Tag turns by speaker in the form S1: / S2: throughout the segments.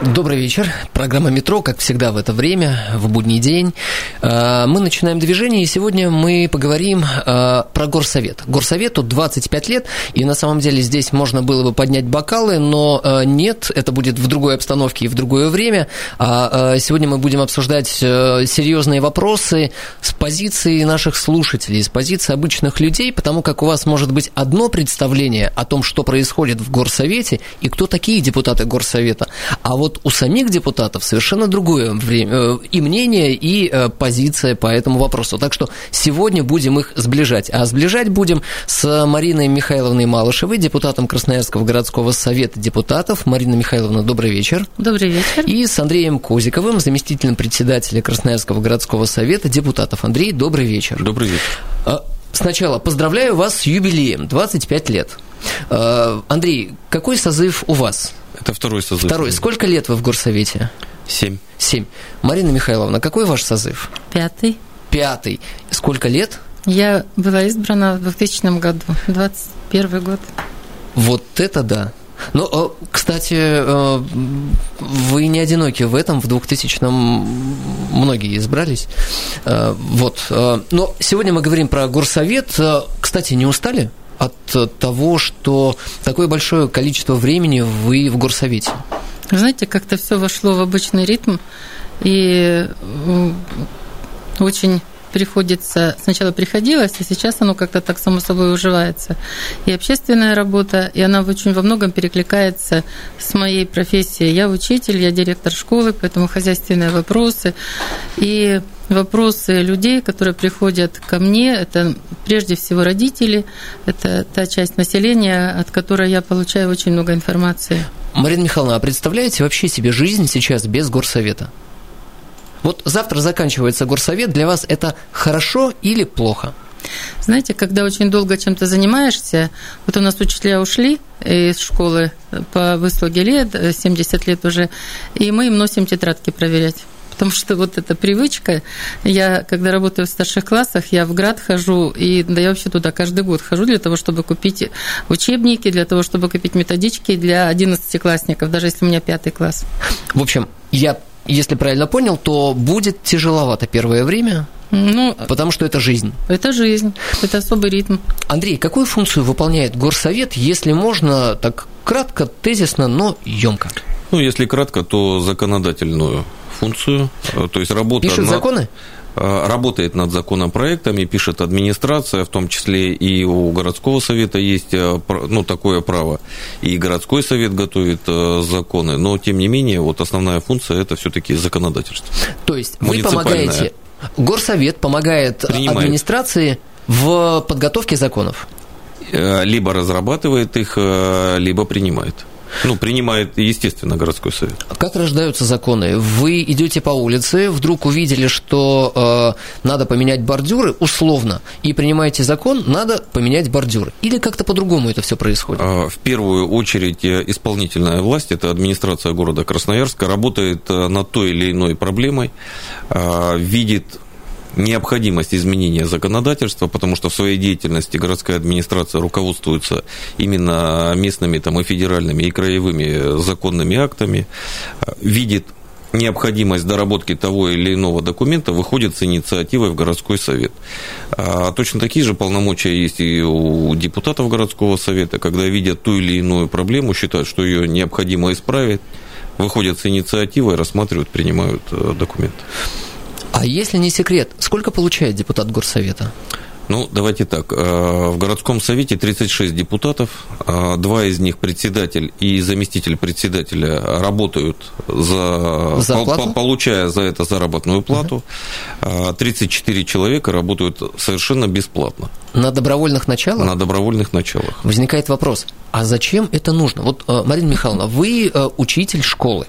S1: Добрый вечер. Программа «Метро», как всегда в это время, в будний день. Э, мы начинаем движение, и сегодня мы поговорим э, про Горсовет. Горсовету 25 лет, и на самом деле здесь можно было бы поднять бокалы, но э, нет, это будет в другой обстановке и в другое время. А сегодня мы будем обсуждать серьезные вопросы с позиции наших слушателей, с позиции обычных людей, потому как у вас может быть одно представление о том, что происходит в Горсовете и кто такие депутаты Горсовета. А вот вот у самих депутатов совершенно другое время, э, и мнение, и э, позиция по этому вопросу. Так что сегодня будем их сближать. А сближать будем с Мариной Михайловной Малышевой, депутатом Красноярского городского совета депутатов. Марина Михайловна, добрый вечер.
S2: Добрый вечер.
S1: И с Андреем Козиковым, заместителем председателя Красноярского городского совета депутатов. Андрей, добрый вечер.
S3: Добрый вечер.
S1: А, сначала поздравляю вас с юбилеем, 25 лет. А, Андрей, какой созыв у вас?
S3: Это второй созыв.
S1: Второй. Сколько лет вы в горсовете?
S3: Семь.
S1: Семь. Марина Михайловна, какой ваш созыв?
S2: Пятый.
S1: Пятый. Сколько лет?
S2: Я была избрана в 2000 году, 21 год.
S1: Вот это да. Ну, э, кстати, э, вы не одиноки в этом, в 2000-м многие избрались. Э, вот. Но сегодня мы говорим про горсовет. Кстати, не устали? От того, что такое большое количество времени вы в горсовете?
S2: знаете, как-то все вошло в обычный ритм, и очень приходится, сначала приходилось, а сейчас оно как-то так само собой уживается. И общественная работа, и она очень во многом перекликается с моей профессией. Я учитель, я директор школы, поэтому хозяйственные вопросы. И вопросы людей, которые приходят ко мне, это прежде всего родители, это та часть населения, от которой я получаю очень много информации.
S1: Марина Михайловна, а представляете вообще себе жизнь сейчас без горсовета? Вот завтра заканчивается горсовет, для вас это хорошо или плохо?
S2: Знаете, когда очень долго чем-то занимаешься, вот у нас учителя ушли из школы по выслуге лет, 70 лет уже, и мы им носим тетрадки проверять потому что вот эта привычка, я, когда работаю в старших классах, я в град хожу, и да я вообще туда каждый год хожу для того, чтобы купить учебники, для того, чтобы купить методички для 11-классников, даже если у меня пятый класс.
S1: В общем, я если правильно понял, то будет тяжеловато первое время, ну, потому что это жизнь.
S2: Это жизнь, это особый ритм.
S1: Андрей, какую функцию выполняет горсовет, если можно так кратко, тезисно, но емко?
S3: Ну, если кратко, то законодательную функцию, то есть работа
S1: Пишет
S3: над...
S1: законы?
S3: Э, работает над законопроектами, пишет администрация, в том числе и у городского совета есть э, ну, такое право. И городской совет готовит э, законы, но тем не менее вот основная функция это все-таки законодательство.
S1: То есть вы помогаете, горсовет помогает Принимает. администрации в подготовке законов?
S3: Либо разрабатывает их, либо принимает. Ну, принимает, естественно, городской совет.
S1: Как рождаются законы? Вы идете по улице, вдруг увидели, что э, надо поменять бордюры, условно, и принимаете закон, надо поменять бордюры. Или как-то по-другому это все происходит?
S3: А, в первую очередь э, исполнительная власть, это администрация города Красноярска, работает э, над той или иной проблемой, а, видит необходимость изменения законодательства, потому что в своей деятельности городская администрация руководствуется именно местными там, и федеральными, и краевыми законными актами, видит необходимость доработки того или иного документа выходит с инициативой в городской совет. А точно такие же полномочия есть и у депутатов городского совета, когда видят ту или иную проблему, считают, что ее необходимо исправить, выходят с инициативой, рассматривают, принимают э, документ.
S1: А если не секрет, сколько получает депутат горсовета?
S3: Ну, давайте так. Э, в городском совете 36 депутатов, э, два из них председатель и заместитель председателя работают за,
S1: за
S3: получая за это заработную плату. Угу. 34 человека работают совершенно бесплатно.
S1: На добровольных началах?
S3: На добровольных началах.
S1: Возникает вопрос, а зачем это нужно? Вот, Марина Михайловна, вы учитель школы.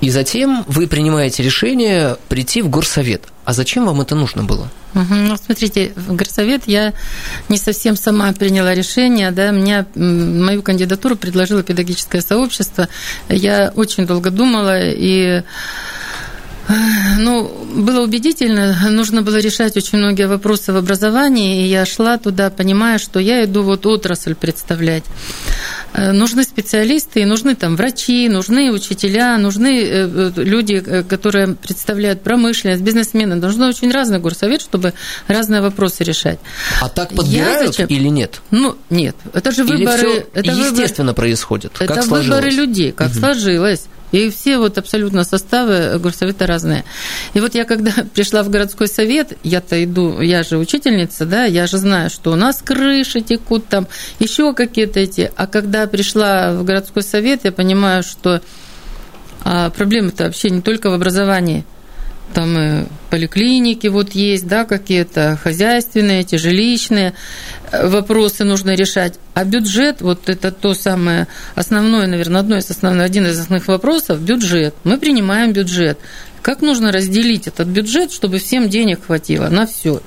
S1: И затем вы принимаете решение прийти в горсовет. А зачем вам это нужно было?
S2: Угу. Ну, смотрите, в горсовет я не совсем сама приняла решение, да, меня, мою кандидатуру предложило педагогическое сообщество. Я очень долго думала и ну, было убедительно, нужно было решать очень многие вопросы в образовании, и я шла туда, понимая, что я иду вот отрасль представлять. Э, нужны специалисты, и нужны там врачи, нужны учителя, нужны э, э, люди, которые представляют промышленность, бизнесмены. Нужно очень разный горсовет, чтобы разные вопросы решать.
S1: А так подбирают или нет?
S2: Ну, нет. Это же выборы...
S1: это естественно выбор... происходит?
S2: Это как выборы людей, как угу. сложилось. И все вот абсолютно составы горсовета разные. И вот я когда пришла в городской совет, я-то иду, я же учительница, да, я же знаю, что у нас крыши текут там, еще какие-то эти. А когда пришла в городской совет, я понимаю, что а, проблемы-то вообще не только в образовании – там и поликлиники вот есть, да, какие-то хозяйственные, эти жилищные э, вопросы нужно решать. А бюджет, вот это то самое основное, наверное, одно из основных, один из основных вопросов – бюджет. Мы принимаем бюджет. Как нужно разделить этот бюджет, чтобы всем денег хватило на все?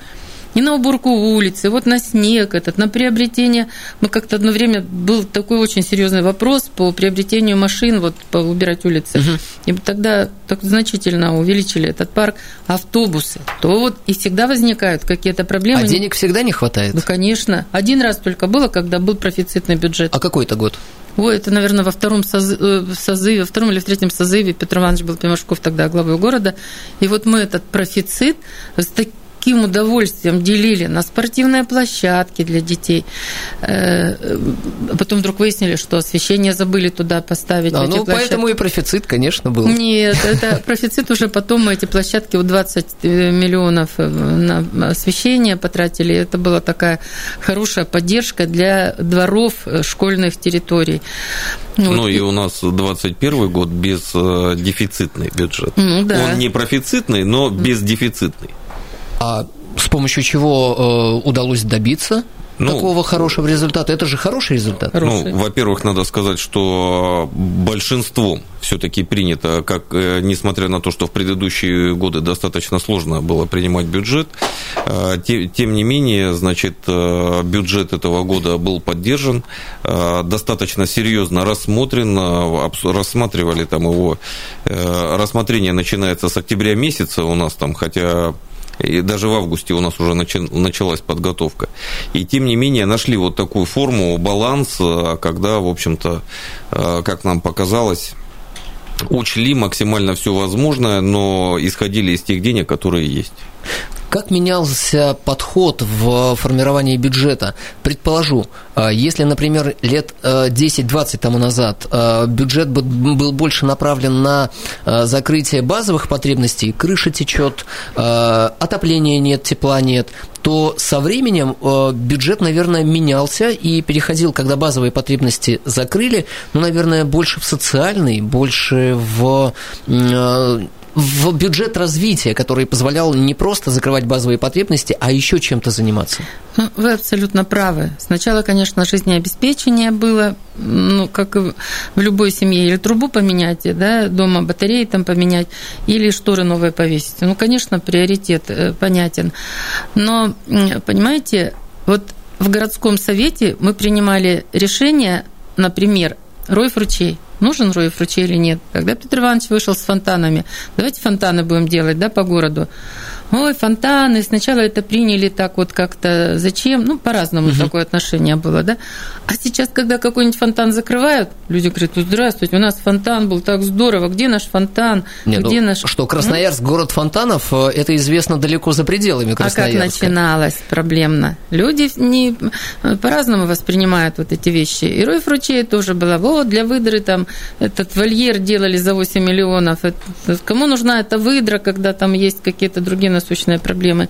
S2: И на уборку улицы, вот на снег этот, на приобретение. Мы как-то одно время был такой очень серьезный вопрос по приобретению машин, вот по убирать улицы. Угу. И тогда так значительно увеличили этот парк автобусы. То вот и всегда возникают какие-то проблемы.
S1: А денег всегда не хватает?
S2: Ну, конечно. Один раз только было, когда был профицитный бюджет.
S1: А какой это год?
S2: Ой, это, наверное, во втором э, созыве, во втором или в третьем созыве Петр Иванович был Пимашков тогда главой города. И вот мы этот профицит с таким каким удовольствием делили на спортивные площадки для детей. Э, потом вдруг выяснили, что освещение забыли туда поставить.
S1: Да, ну, поэтому и профицит, конечно, был.
S2: Нет, это профицит уже потом мы эти площадки, вот 20 э, миллионов э, на освещение потратили. Это была такая хорошая поддержка для дворов школьных территорий.
S3: Вот. Ну и у нас 21 год без дефицитный бюджет. Ну, да. Он не профицитный, но бездефицитный.
S1: А с помощью чего э, удалось добиться ну, такого хорошего результата? Это же хороший результат.
S3: Ну, во-первых, надо сказать, что большинством все-таки принято, как э, несмотря на то, что в предыдущие годы достаточно сложно было принимать бюджет, э, тем не менее, значит, бюджет этого года был поддержан, достаточно серьезно рассмотрен, рассматривали там его, рассмотрение начинается с октября месяца у нас там, хотя и даже в августе у нас уже началась подготовка. И тем не менее нашли вот такую форму, баланс, когда, в общем-то, э, как нам показалось, учли максимально все возможное, но исходили из тех денег, которые есть.
S1: Как менялся подход в формировании бюджета? Предположу, а, если, например, лет 10-20 э, тому назад э, бюджет был больше направлен на закрытие базовых потребностей, крыша течет, отопления нет, тепла нет, то со временем бюджет, наверное, менялся и переходил, когда базовые потребности закрыли, ну, наверное, больше в социальный, больше в в бюджет развития, который позволял не просто закрывать базовые потребности, а еще чем-то заниматься?
S2: Ну, вы абсолютно правы. Сначала, конечно, жизнеобеспечение было, ну, как в любой семье, или трубу поменять, да, дома батареи там поменять, или шторы новые повесить. Ну, конечно, приоритет э, понятен. Но, понимаете, вот в городском совете мы принимали решение, например, рой ручей – нужен Роев ручей или нет. Когда Петр Иванович вышел с фонтанами, давайте фонтаны будем делать, да, по городу ой, фонтаны, сначала это приняли так вот как-то, зачем, ну, по-разному угу. такое отношение было, да. А сейчас, когда какой-нибудь фонтан закрывают, люди говорят, ну, здравствуйте, у нас фонтан был так здорово, где наш фонтан,
S1: Нет,
S2: где
S1: ну,
S2: наш...
S1: Что, Красноярск, ну? город фонтанов, э, это известно далеко за пределами Красноярска.
S2: А как начиналось проблемно? Люди не по-разному воспринимают вот эти вещи. И Рой Фручей тоже было, вот, для выдры там этот вольер делали за 8 миллионов. Кому нужна эта выдра, когда там есть какие-то другие насущные проблемы.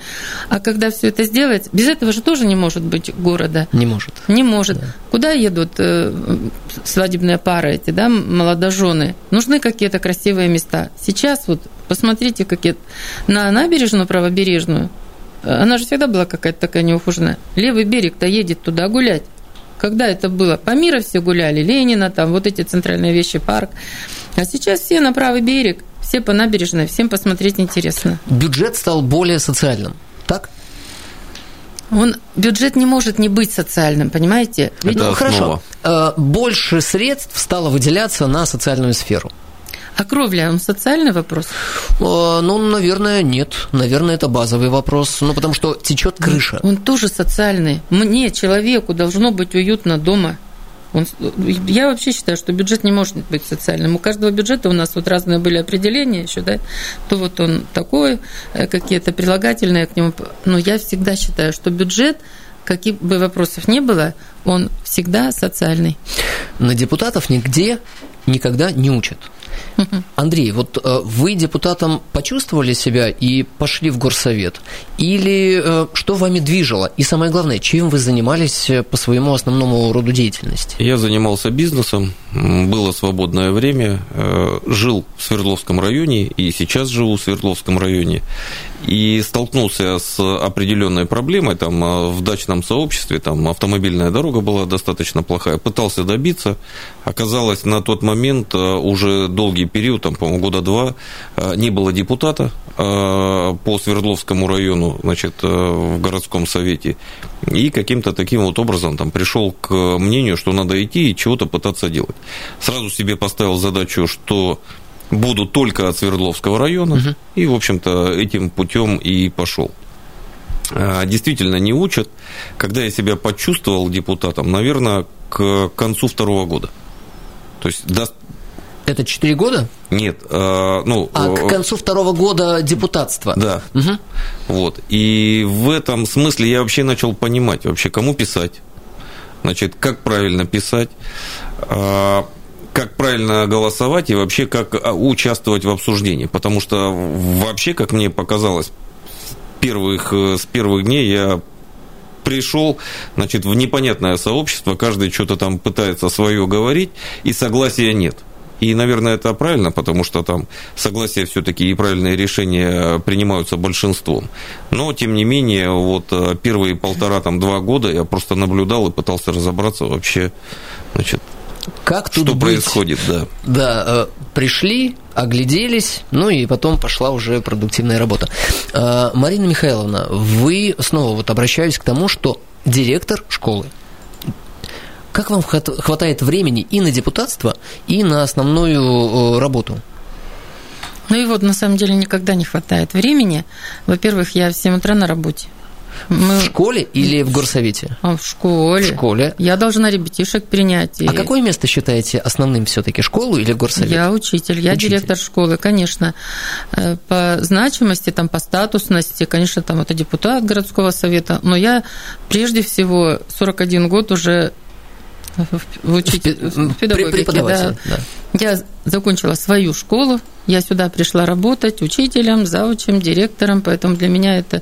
S2: А когда все это сделать, без этого же тоже не может быть города.
S1: Не может.
S2: Не может. Да. Куда едут э, свадебные пары эти, да, молодожены? Нужны какие-то красивые места. Сейчас вот посмотрите, какие на набережную правобережную, она же всегда была какая-то такая неухоженная. Левый берег-то едет туда гулять. Когда это было? По миру все гуляли, Ленина, там вот эти центральные вещи, парк. А сейчас все на правый берег, все по набережной, всем посмотреть интересно.
S1: Бюджет стал более социальным, так?
S2: Он, бюджет не может не быть социальным, понимаете?
S3: Ведь, Это
S1: ну, хорошо. Э, больше средств стало выделяться на социальную сферу.
S2: А кровля, он социальный вопрос?
S1: Э, ну, наверное, нет. Наверное, это базовый вопрос. Ну, потому что течет крыша.
S2: Он тоже социальный. Мне, человеку, должно быть уютно дома. Он, я вообще считаю, что бюджет не может быть социальным. У каждого бюджета у нас вот разные были определения еще, да, то вот он такой, э, какие-то прилагательные к нему. Но я всегда считаю, что бюджет, каких бы вопросов не было, он всегда социальный.
S1: На депутатов нигде никогда не учат. Андрей, вот э, вы депутатом почувствовали себя и пошли в горсовет? Или э, что вами движило? И самое главное, чем вы занимались э, по своему основному роду деятельности?
S3: Я занимался бизнесом, было свободное время, жил в Свердловском районе и сейчас живу в Свердловском районе. И столкнулся с определенной проблемой. Там в дачном сообществе, там автомобильная дорога была достаточно плохая, пытался добиться, оказалось на тот момент уже долгий период, там, по-моему, года два, э, не было депутата э, по Свердловскому району, значит, э, в городском совете, и каким-то таким вот образом там пришел к мнению, что надо идти и чего-то пытаться делать. Сразу себе поставил задачу, что буду только от Свердловского района, угу. и, в общем-то, этим путем и пошел. Действительно не учат. Когда я себя почувствовал депутатом, наверное, к концу второго года. То есть
S1: это 4 года?
S3: Нет, э, ну...
S1: А к концу второго года депутатства?
S3: Да. Угу. Вот. И в этом смысле я вообще начал понимать, вообще кому писать, значит, как правильно писать, э, как правильно голосовать и вообще как а, участвовать в обсуждении. Потому что вообще, как мне показалось, первых, э, с первых дней я пришел, значит, в непонятное сообщество, каждый что-то там пытается свое говорить, и согласия нет. И, наверное, это правильно, потому что там согласие все-таки и правильные решения принимаются большинством. Но, тем не менее, вот э, первые полтора, там, два года я просто наблюдал и пытался разобраться вообще, значит,
S1: как тут
S3: что
S1: быть?
S3: происходит, да.
S1: Да, э, пришли, огляделись, ну и потом пошла уже продуктивная работа. Э, Марина Михайловна, вы снова вот обращаюсь к тому, что директор школы, как вам хватает времени и на депутатство, и на основную э, работу?
S2: Ну и вот на самом деле никогда не хватает времени. Во-первых, я в 7 утра на работе.
S1: Мы... В школе или в горсовете?
S2: А в школе.
S1: В школе.
S2: Я должна ребятишек принять.
S1: И... А какое место считаете основным все-таки школу или горсовет?
S2: Я учитель, я учитель. директор школы, конечно. Э, по значимости, там, по статусности, конечно, там это депутат городского совета, но я прежде всего 41 год уже в, учить, в педагогике. Да. Да. Я закончила свою школу, я сюда пришла работать учителем, заучем, директором, поэтому для меня это...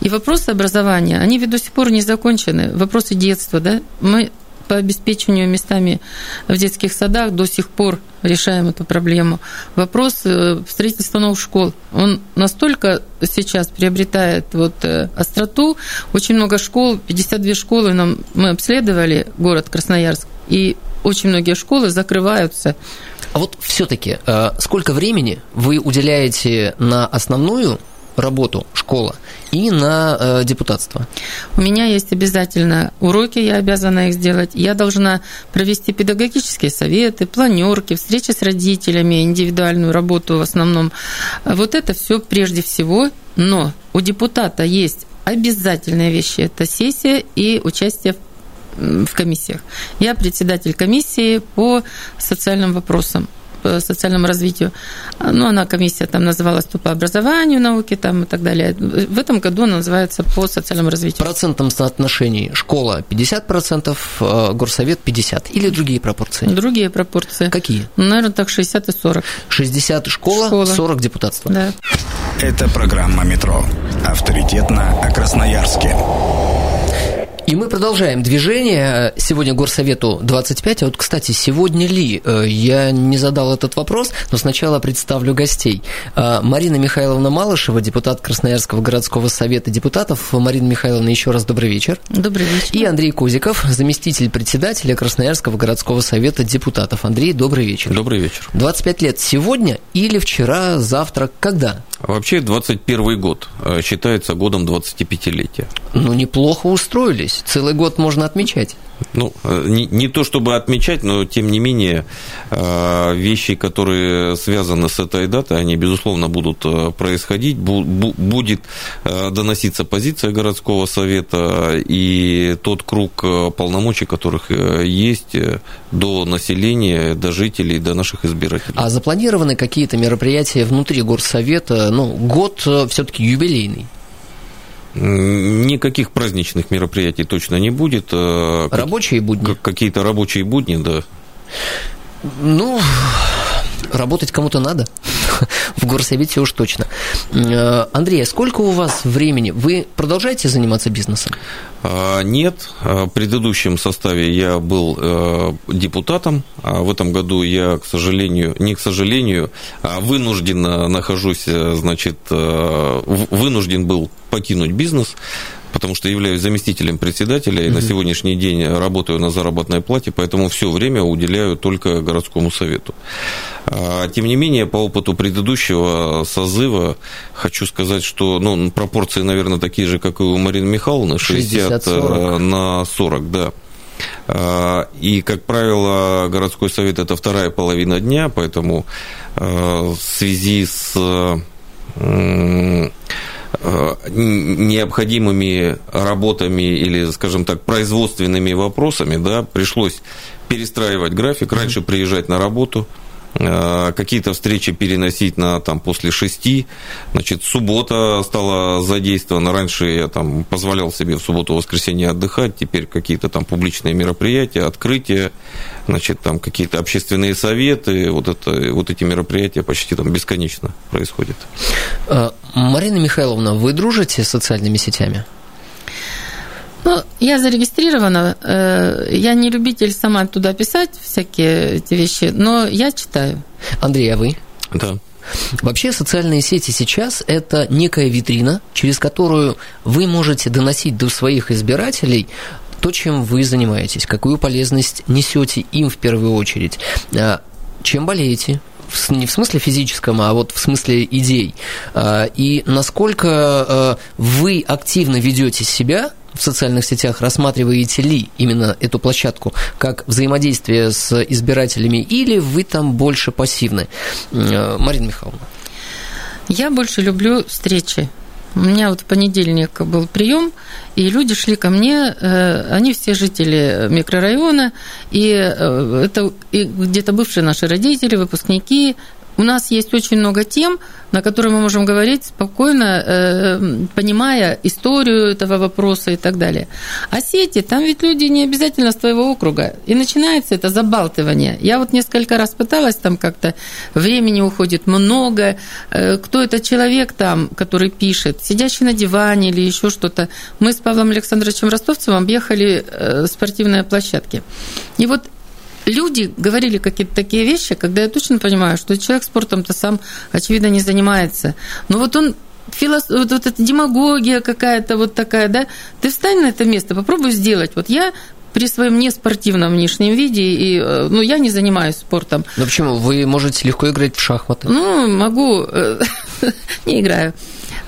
S2: И вопросы образования, они ведь до сих пор не закончены. Вопросы детства, да? Мы по обеспечению местами в детских садах до сих пор решаем эту проблему. Вопрос э, строительства новых школ, он настолько сейчас приобретает вот э, остроту. Очень много школ, 52 школы нам, мы обследовали город Красноярск, и очень многие школы закрываются.
S1: А вот все-таки э, сколько времени вы уделяете на основную работу школа и на э, депутатство?
S2: У меня есть обязательно уроки, я обязана их сделать. Я должна провести педагогические советы, планерки, встречи с родителями, индивидуальную работу в основном. Вот это все прежде всего. Но у депутата есть обязательные вещи. Это сессия и участие в комиссиях. Я председатель комиссии по социальным вопросам по социальному развитию. Ну, она комиссия там называлась по образованию, науке там и так далее. В этом году она называется по социальному развитию.
S1: В процентном соотношении школа 50%, э, горсовет 50% или другие пропорции?
S2: Другие пропорции.
S1: Какие?
S2: Ну, наверное, так 60 и 40.
S1: 60 школа, школа. 40 депутатство.
S2: Да.
S4: Это программа «Метро». Авторитетно о Красноярске.
S1: И мы продолжаем движение. Сегодня Горсовету 25. А вот, кстати, сегодня ли? Э, я не задал этот вопрос, но сначала представлю гостей. Э, Марина Михайловна Малышева, депутат Красноярского городского совета депутатов. Марина Михайловна, еще раз добрый вечер.
S2: Добрый вечер.
S1: И Андрей Кузиков, заместитель председателя Красноярского городского совета депутатов. Андрей, добрый вечер.
S3: Добрый вечер.
S1: 25 лет сегодня или вчера, завтра, когда?
S3: Вообще 21 год э, считается годом 25-летия.
S1: Ну, неплохо устроились. Целый год можно отмечать.
S3: Ну, э, не, не то чтобы отмечать, но тем не менее э, вещи, которые связаны с этой датой, они, безусловно, будут происходить, будет доноситься позиция городского совета и тот круг полномочий, которых есть до населения, до жителей, до наших избирателей.
S1: А запланированы какие-то мероприятия внутри горсовета? Ну, год все-таки юбилейный.
S3: Никаких праздничных мероприятий точно не будет.
S1: Э, рабочие будни?
S3: Какие-то рабочие будни, да.
S1: Ну, работать кому-то надо. В горсовете уж точно. Э, Андрей, а сколько у вас времени? Вы продолжаете заниматься бизнесом?
S3: А, нет. А, в предыдущем составе я был э, депутатом, а в этом году я, к сожалению, не к сожалению, а вынужден нахожусь, значит, вынужден был покинуть бизнес потому что являюсь заместителем председателя и mm-hmm. на сегодняшний день работаю на заработной плате, поэтому все время уделяю только городскому совету. А, тем не менее, по опыту предыдущего созыва хочу сказать, что ну, пропорции, наверное, такие же, как и у Марины Михайловны, 60
S1: 60
S3: на 40, да. А, и, как правило, городской совет это вторая половина дня, поэтому а, в связи с Э, необходимыми работами или, скажем так, производственными вопросами, да, пришлось перестраивать график, раньше приезжать на работу, Э, какие-то встречи переносить на там после шести, значит, суббота стала задействована, раньше я там позволял себе в субботу-воскресенье отдыхать, теперь какие-то там публичные мероприятия, открытия, значит, там какие-то общественные советы, вот, это, вот эти мероприятия почти там бесконечно происходят.
S1: Э, Марина Михайловна, вы дружите с социальными сетями?
S2: Ну, я зарегистрирована. Э, я не любитель сама туда писать всякие эти вещи, но я читаю.
S1: Андрей, а вы?
S3: Да.
S1: Вообще социальные сети сейчас – это некая витрина, через которую вы можете доносить до своих избирателей то, чем вы занимаетесь, какую полезность несете им в первую очередь, а, чем болеете, не в смысле физическом, а вот в смысле идей. А, и насколько вы активно ведете себя в социальных сетях, рассматриваете ли именно эту площадку как взаимодействие с избирателями, или вы там больше пассивны? Э, Марина Михайловна.
S2: Я больше люблю встречи. У меня вот в понедельник был прием, и люди шли ко мне, э, они все жители микрорайона, и э, это где-то бывшие наши родители, выпускники, у нас есть очень много тем, на которые мы можем говорить спокойно, э, понимая историю этого вопроса и так далее. А сети, там ведь люди не обязательно с твоего округа. И начинается это забалтывание. Я вот несколько раз пыталась, там как-то времени уходит много. Э, кто этот человек там, который пишет, сидящий на диване или еще что-то. Мы с Павлом Александровичем Ростовцевым объехали э, спортивные площадки. И вот люди говорили какие-то такие вещи, когда я точно понимаю, что человек спортом-то сам, очевидно, не занимается. Но вот он филос... вот, вот эта демагогия какая-то вот такая, да, ты встань на это место, попробуй сделать. Вот я при своем неспортивном внешнем виде, и, э, ну, я не занимаюсь спортом.
S1: Ну, почему? Вы можете легко играть в шахматы.
S2: Ну, могу, э, не играю.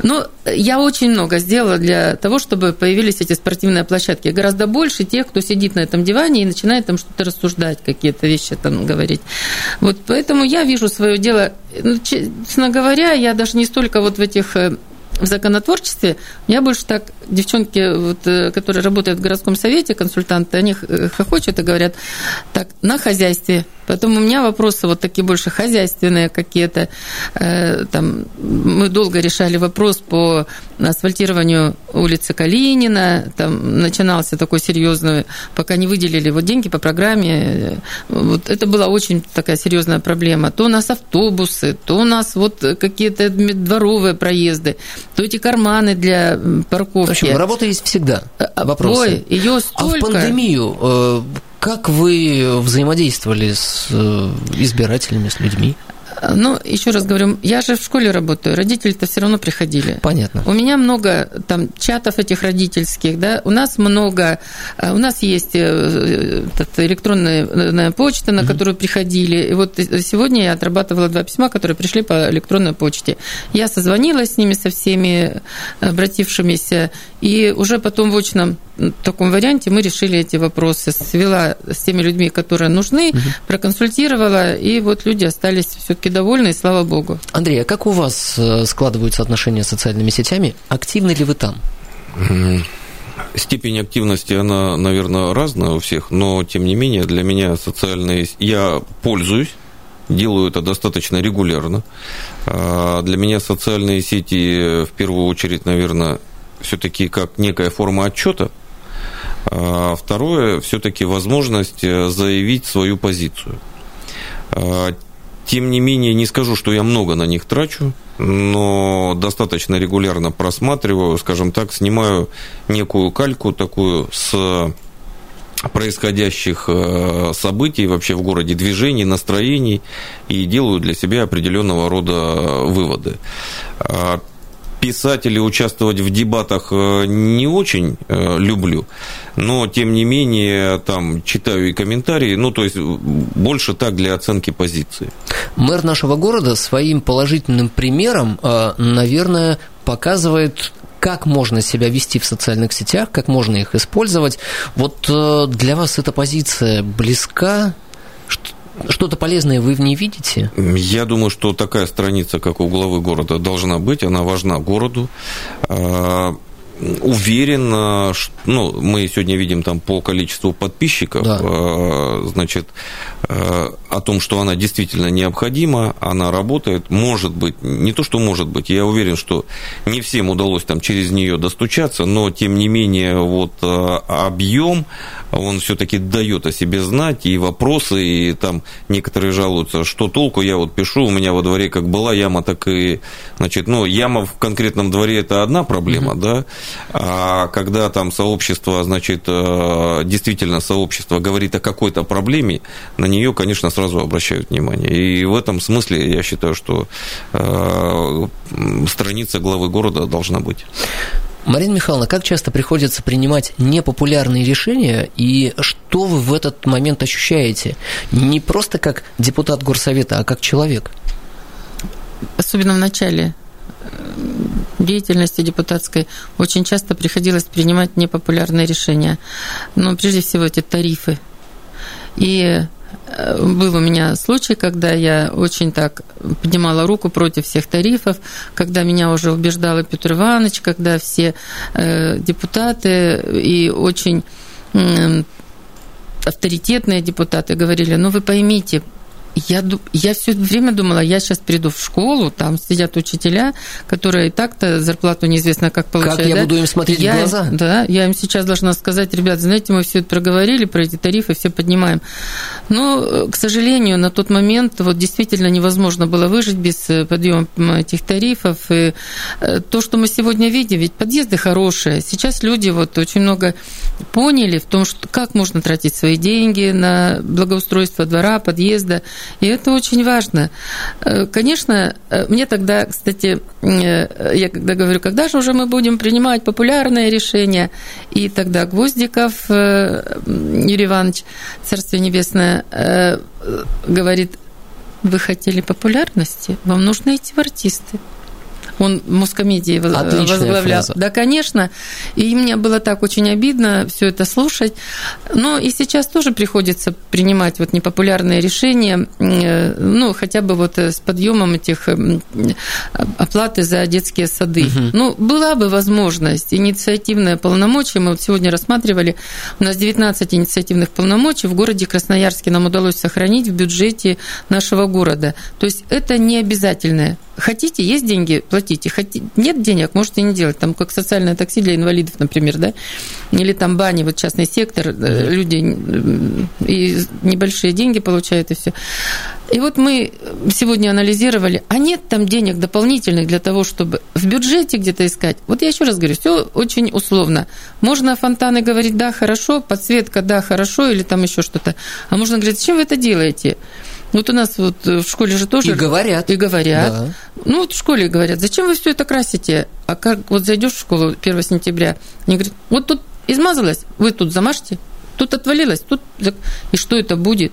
S2: Но я очень много сделала для того, чтобы появились эти спортивные площадки. Гораздо больше тех, кто сидит на этом диване и начинает там что-то рассуждать, какие-то вещи там говорить. Вот поэтому я вижу свое дело, ну, честно говоря, я даже не столько вот в этих э, в законотворчестве, я больше так, девчонки, вот, э, которые работают в городском совете, консультанты, они хохочут и говорят, так, на хозяйстве Потом у меня вопросы вот такие больше хозяйственные какие-то. Э, там, мы долго решали вопрос по асфальтированию улицы Калинина. Там начинался такой серьезный, пока не выделили вот деньги по программе. Вот это была очень такая серьезная проблема. То у нас автобусы, то у нас вот какие-то дворовые проезды, то эти карманы для парковки.
S1: В общем, работа есть всегда. Вопросы.
S2: Ой, ее столько.
S1: А в пандемию как вы взаимодействовали с избирателями, с людьми?
S2: Ну, еще раз говорю, я же в школе работаю, родители-то все равно приходили.
S1: Понятно.
S2: У меня много там чатов этих родительских, да, у нас много, э, у нас есть э, электронная почта, на которую приходили, и вот сегодня я отрабатывала два письма, которые пришли по электронной почте. Я созвонилась с ними, со всеми обратившимися, и уже потом в очном таком варианте мы решили эти вопросы, свела с теми людьми, которые нужны, угу. проконсультировала, и вот люди остались все-таки довольны, и слава богу.
S1: Андрей, а как у вас э, складываются отношения с социальными сетями? Активны ли вы там?
S3: Степень активности, она, наверное, разная у всех, но, тем не менее, для меня социальные... Я пользуюсь, делаю это достаточно регулярно. А для меня социальные сети, в первую очередь, наверное, все-таки как некая форма отчета, а второе, все-таки возможность э, заявить свою позицию. А, тем не менее, не скажу, что я много на них трачу, но достаточно регулярно просматриваю, скажем так, снимаю некую кальку такую с происходящих э, событий вообще в городе, движений, настроений и делаю для себя определенного рода выводы. Писать или участвовать в дебатах э, не очень э, люблю, но тем не менее там читаю и комментарии, ну то есть больше так для оценки позиции.
S1: Мэр нашего города своим положительным примером, э, наверное, показывает как можно себя вести в социальных сетях, как можно их использовать. Вот для вас эта позиция близка? Что-то полезное вы в ней видите?
S3: Я думаю, что такая страница, как у главы города, должна быть. Она важна городу. А, уверен, что, ну, мы сегодня видим там по количеству подписчиков, да. А, значит, о том, что она действительно необходима, она работает, может быть, не то, что может быть, я уверен, что не всем удалось там через нее достучаться, но тем не менее вот объем он все-таки дает о себе знать, и вопросы, и там некоторые жалуются, что толку, я вот пишу, у меня во дворе как была яма, так и, значит, ну, яма в конкретном дворе это одна проблема, mm-hmm. да, а когда там сообщество, значит, э, действительно сообщество говорит о какой-то проблеме, на нее, конечно, сразу обращают внимание. И в этом смысле я считаю, что э, страница главы города должна быть.
S1: Марина Михайловна, как часто приходится принимать непопулярные решения и что вы в этот момент ощущаете? Не просто как депутат горсовета, а как человек?
S2: Особенно в начале э, деятельности депутатской очень часто приходилось принимать непопулярные решения. Но прежде всего эти тарифы. И был у меня случай, когда я очень так поднимала руку против всех тарифов, когда меня уже убеждал Петр Иванович, когда все э, депутаты и очень авторитетные депутаты говорили, ну вы поймите, я, я все время думала, я сейчас приду в школу, там сидят учителя, которые и так-то зарплату неизвестно как получают.
S1: Как я да? буду им смотреть
S2: я,
S1: в глаза?
S2: Да, я им сейчас должна сказать, ребят, знаете, мы все это проговорили, про эти тарифы, все поднимаем. Но, к сожалению, на тот момент вот действительно невозможно было выжить без э, подъема этих тарифов. И э, то, что мы сегодня видим, ведь подъезды хорошие. Сейчас люди вот очень много поняли в том, что как можно тратить свои деньги на благоустройство двора, подъезда. И это очень важно. Э, конечно, э, мне тогда, кстати, э, я когда говорю, когда же уже мы будем принимать популярные решения, и тогда Гвоздиков Юрий Иванович, Царствие Небесное, говорит, вы хотели популярности, вам нужно идти в артисты он Москомедии возглавлял. Фраза. Да, конечно. И мне было так очень обидно все это слушать. Но и сейчас тоже приходится принимать вот непопулярные решения, э, ну, хотя бы вот э, с подъемом этих оплаты за детские сады. Угу. Ну, была бы возможность, инициативное полномочия, мы вот сегодня рассматривали, у нас 19 инициативных полномочий в городе Красноярске нам удалось сохранить в бюджете нашего города. То есть это не обязательное хотите, есть деньги, платите. Хотите, нет денег, можете не делать. Там как социальное такси для инвалидов, например, да? Или там бани, вот частный сектор, mm-hmm. люди и небольшие деньги получают, и все. И вот мы сегодня анализировали, а нет там денег дополнительных для того, чтобы в бюджете где-то искать. Вот я еще раз говорю, все очень условно. Можно фонтаны говорить, да, хорошо, подсветка, да, хорошо, или там еще что-то. А можно говорить, зачем вы это делаете? Вот у нас вот в школе же тоже...
S1: И говорят.
S2: И говорят. Да. Ну, вот в школе говорят, зачем вы все это красите? А как вот зайдешь в школу 1 сентября, они говорят, вот тут измазалось, вы тут замажьте, тут отвалилось, тут... И что это будет?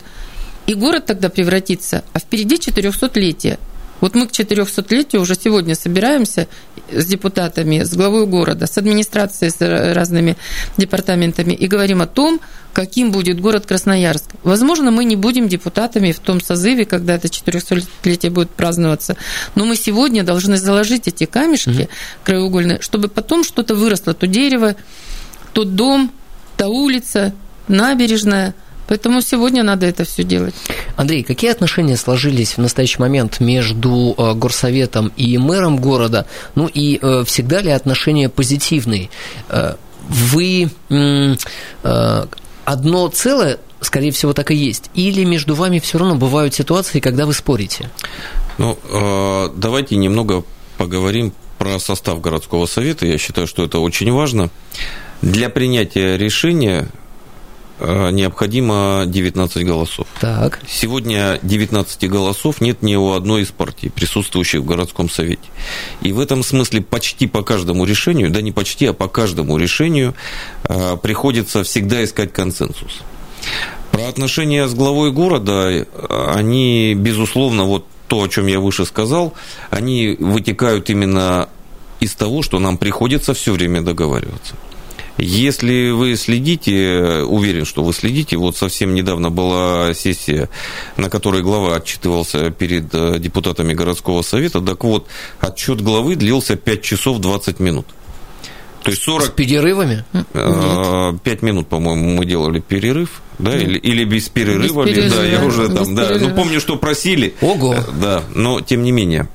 S2: И город тогда превратится, а впереди 400-летие. Вот мы к 400-летию уже сегодня собираемся с депутатами, с главой города, с администрацией, с разными департаментами и говорим о том, каким будет город Красноярск. Возможно, мы не будем депутатами в том созыве, когда это 400-летие будет праздноваться, но мы сегодня должны заложить эти камешки mm-hmm. краеугольные, чтобы потом что-то выросло, то дерево, тот дом, та улица, набережная – Поэтому сегодня надо это все делать.
S1: Андрей, какие отношения сложились в настоящий момент между э, горсоветом и мэром города? Ну и э, всегда ли отношения позитивные? Э, вы одно целое, скорее всего, так и есть, или между вами все равно бывают ситуации, когда вы спорите?
S3: Ну, давайте немного поговорим про состав городского совета. Я считаю, что это очень важно. Для принятия решения необходимо 19 голосов.
S1: Так.
S3: Сегодня 19 голосов нет ни у одной из партий, присутствующих в городском совете. И в этом смысле почти по каждому решению, да не почти, а по каждому решению э, приходится всегда искать консенсус. Про отношения с главой города, э, они, безусловно, вот то, о чем я выше сказал, они вытекают именно из того, что нам приходится все время договариваться. Если вы следите, уверен, что вы следите, вот совсем недавно была сессия, на которой глава отчитывался перед э, депутатами городского совета, так вот, отчет главы длился 5 часов 20 минут.
S1: То есть 40... С перерывами? 5
S3: э, минут, по-моему, мы делали перерыв, да, или, или без перерыва, без перерыва, да, я уже там, да, ну помню, что просили.
S1: Ого!
S3: Да, но тем не менее.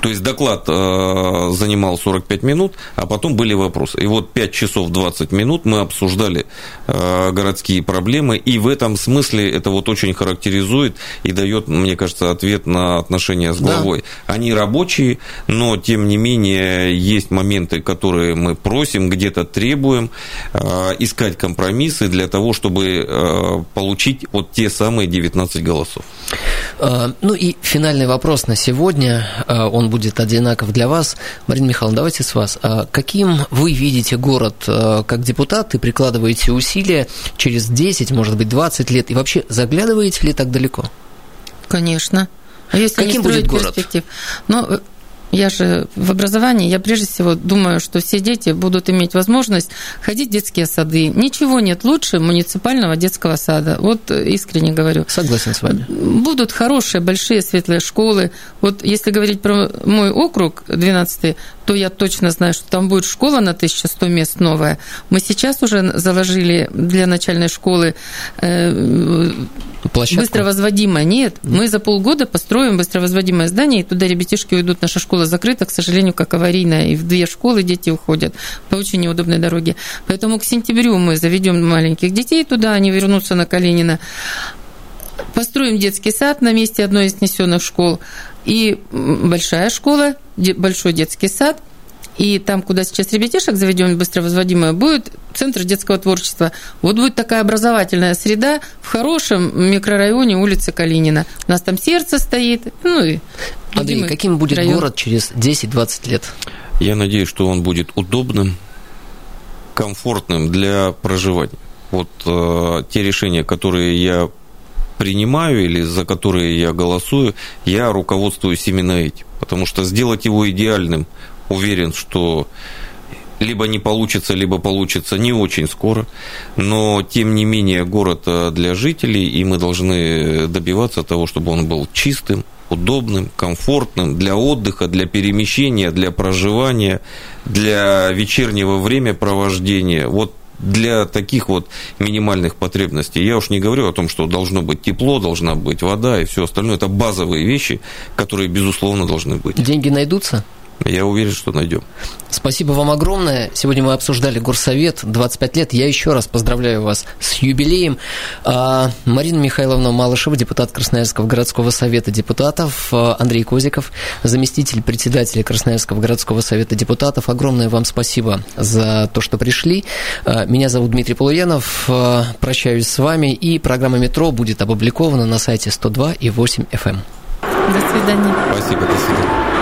S3: То есть доклад э, занимал 45 минут, а потом были вопросы. И вот 5 часов 20 минут мы обсуждали э, городские проблемы, и в этом смысле это вот очень характеризует и дает, мне кажется, ответ на отношения с главой. Да. Они рабочие, но тем не менее есть моменты, которые мы просим, где-то требуем, э, искать компромиссы для того, чтобы получить вот те самые 19 голосов.
S1: Ну и финальный вопрос на сегодня, он он будет одинаков для вас. Марина Михайловна, давайте с вас. А каким вы видите город э, как депутат и прикладываете усилия через 10, может быть, 20 лет? И вообще заглядываете ли так далеко?
S2: Конечно. А если
S1: Каким не будет город? Перспектив?
S2: Ну, э, я же в образовании, я прежде всего думаю, что все дети будут иметь возможность ходить в детские сады. Ничего нет лучше муниципального детского сада. Вот искренне говорю.
S1: Согласен с вами.
S2: Будут хорошие, большие, светлые школы. Вот если говорить про мой округ 12 то я точно знаю, что там будет школа на 1100 мест новая. Мы сейчас уже заложили для начальной школы э, Площадку? быстро возводимое. Нет, мы за полгода построим быстро возводимое здание, и туда ребятишки уйдут. Наша школа закрыта, к сожалению, как аварийная, и в две школы дети уходят по очень неудобной дороге. Поэтому к сентябрю мы заведем маленьких детей туда, они вернутся на Калинина. Построим детский сад на месте одной из снесенных школ и большая школа, большой детский сад, и там, куда сейчас ребятишек заведем быстро возводимое, будет центр детского творчества. Вот будет такая образовательная среда в хорошем микрорайоне улицы Калинина. У нас там сердце стоит. Ну и
S1: Андрей, каким будет район. город через 10-20 лет?
S3: Я надеюсь, что он будет удобным, комфортным для проживания. Вот э, те решения, которые я принимаю или за которые я голосую, я руководствуюсь именно этим. Потому что сделать его идеальным, уверен, что либо не получится, либо получится не очень скоро. Но, тем не менее, город э, для жителей, и мы должны добиваться того, чтобы он был чистым, удобным, комфортным для отдыха, для перемещения, для проживания, для вечернего времяпровождения. Вот для таких вот минимальных потребностей. Я уж не говорю о том, что должно быть тепло, должна быть вода и все остальное. Это базовые вещи, которые, безусловно, должны быть.
S1: Деньги найдутся?
S3: Я уверен, что найдем.
S1: Спасибо вам огромное. Сегодня мы обсуждали Горсовет 25 лет. Я еще раз поздравляю вас с юбилеем. А, Марина Михайловна Малышева, депутат Красноярского городского совета депутатов, а, Андрей Козиков, заместитель председателя Красноярского городского совета депутатов. Огромное вам спасибо за то, что пришли. А, меня зовут Дмитрий Полуянов. Прощаюсь с вами. И программа «Метро» будет опубликована на сайте 102 и 8 FM.
S2: До свидания.
S3: Спасибо, до свидания.